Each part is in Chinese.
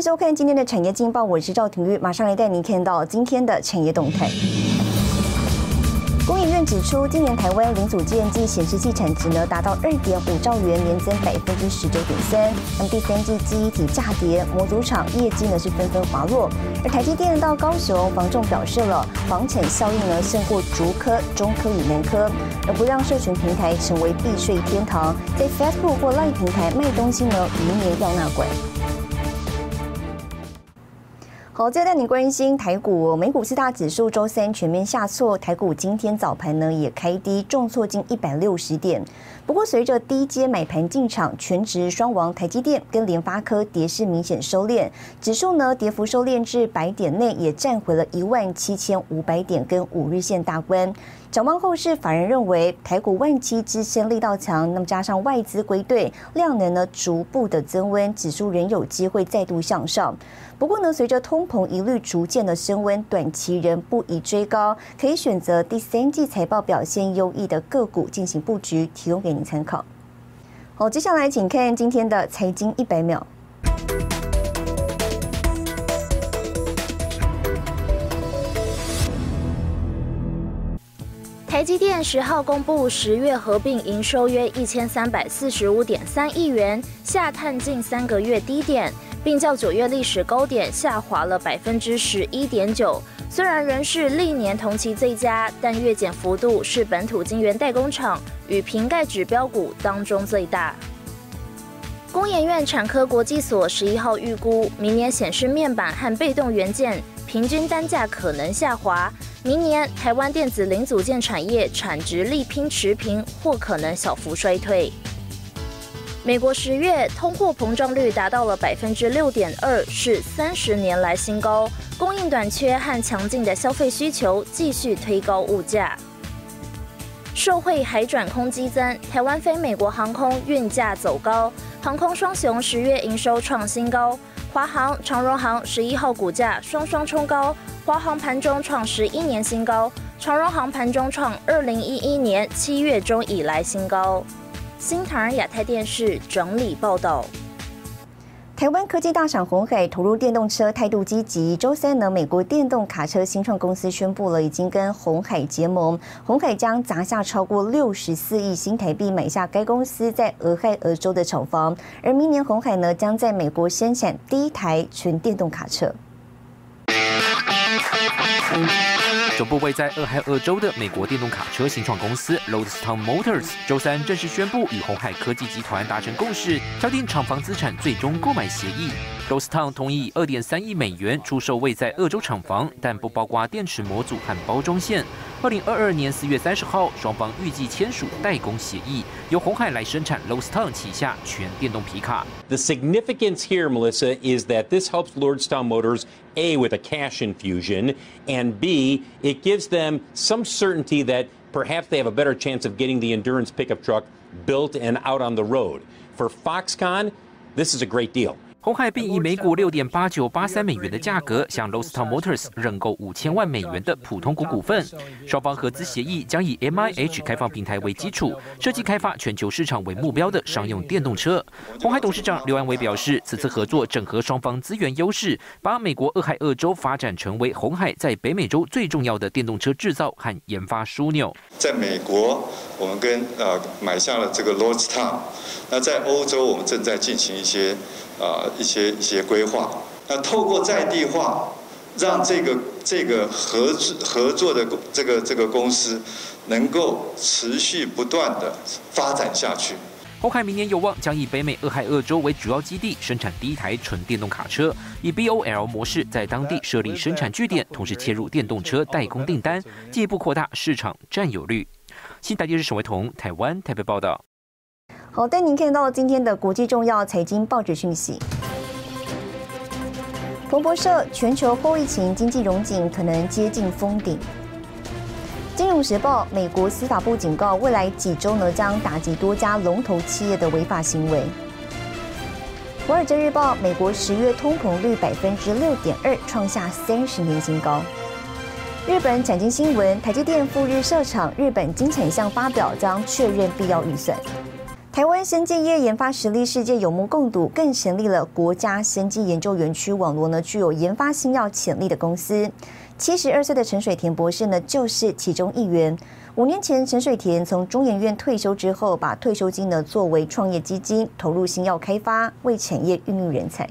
收看今天的产业劲报，我是赵廷玉，马上来带您看到今天的产业动态。工研院指出，今年台湾零组件及显示器产值呢达到二点五兆元，年增百分之十九点三。那么第三季记忆体价跌，模组厂业绩呢是纷纷滑落。而台积电到高雄房仲表示了，房产效应呢胜过竹科、中科与南科，而不让社群平台成为避税天堂，在 Facebook 或 Line 平台卖东西呢，明年要纳管。好，接着带你关心台股，美股四大指数周三全面下挫，台股今天早盘呢也开低，重挫近一百六十点。不过随着低阶买盘进场，全职双王台积电跟联发科跌势明显收敛，指数呢跌幅收敛至百点内，也站回了一万七千五百点跟五日线大关。展望后市，法人认为台股万七支撑力道强，那么加上外资归队，量能呢逐步的增温，指数仍有机会再度向上。不过呢，随着通膨疑虑逐渐的升温，短期仍不宜追高，可以选择第三季财报表现优异的个股进行布局，提供给您参考。好，接下来请看今天的财经一百秒。台积电十号公布十月合并营收约一千三百四十五点三亿元，下探近三个月低点，并较九月历史高点下滑了百分之十一点九。虽然仍是历年同期最佳，但月减幅度是本土晶圆代工厂与瓶盖指标股当中最大。工研院产科国际所十一号预估，明年显示面板和被动元件平均单价可能下滑。明年台湾电子零组件产业产值力拼持平，或可能小幅衰退。美国十月通货膨胀率达到了百分之六点二，是三十年来新高。供应短缺和强劲的消费需求继续推高物价。受惠海转空激增，台湾飞美国航空运价走高，航空双雄十月营收创新高，华航、长荣航十一号股价双双冲高。华航盘中创十一年新高，长荣航盘中创二零一一年七月中以来新高。新唐亚太电视整理报道。台湾科技大厂红海投入电动车态度积极。周三呢，美国电动卡车新创公司宣布了，已经跟红海结盟，红海将砸下超过六十四亿新台币买下该公司在俄亥俄州的厂房，而明年红海呢将在美国生产第一台纯电动卡车。总部位在俄亥俄州的美国电动卡车新创公司 Lordstown Motors 周三正式宣布与红海科技集团达成共识，敲定厂房资产最终购买协议。Lordstown 同意二点三亿美元出售位在俄州厂房，但不包括电池模组和包装线。二零二二年四月三十号，双方预计签署代工协议，由红海来生产 Lordstown 旗下全电动皮卡。The significance here, Melissa, is that this helps Lordstown Motors A with a cash infusion, and B, it gives them some certainty that perhaps they have a better chance of getting the endurance pickup truck built and out on the road. For Foxconn, this is a great deal. 红海并以每股六点八九八三美元的价格向 l o s t o n Motors 认购五千万美元的普通股股份。双方合资协议将以 MIH 开放平台为基础，设计开发全球市场为目标的商用电动车。红海董事长刘安伟表示，此次合作整合双方资源优势，把美国俄亥俄州发展成为红海在北美洲最重要的电动车制造和研发枢纽。在美国，我们跟呃买下了这个 Lordstown，那在欧洲，我们正在进行一些。啊，一些一些规划，那透过在地化，让这个这个合作合作的这个这个公司能够持续不断的发展下去。红海明年有望将以北美俄亥俄州为主要基地，生产第一台纯电动卡车，以 BOL 模式在当地设立生产据点，同时切入电动车代工订单，进一步扩大市场占有率。新台电视沈维彤，台湾台北报道。好，带您看到今天的国际重要财经报纸讯息。彭博社：全球后疫情经济融景可能接近封顶。金融时报：美国司法部警告，未来几周呢将打击多家龙头企业的违法行为。华尔街日报：美国十月通膨率百分之六点二，创下三十年新高。日本产经新闻：台积电赴日设厂，日本经产项发表将确认必要预算。台湾生技业研发实力世界有目共睹，更成立了国家生技研究园区网络呢，具有研发新药潜力的公司。七十二岁的陈水田博士呢，就是其中一员。五年前，陈水田从中研院退休之后，把退休金呢作为创业基金，投入新药开发，为产业孕育人才。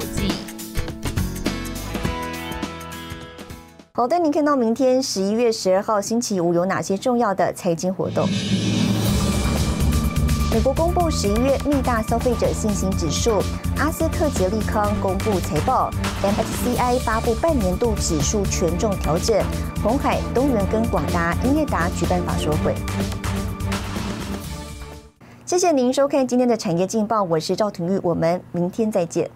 好的，您看到明天十一月十二号星期五有哪些重要的财经活动？美国公布十一月密大消费者信心指数，阿斯特杰利康公布财报，MSCI 发布半年度指数权重调整，红海、东元跟广达、英业达举办法说会。谢谢您收看今天的产业劲报，我是赵廷玉，我们明天再见。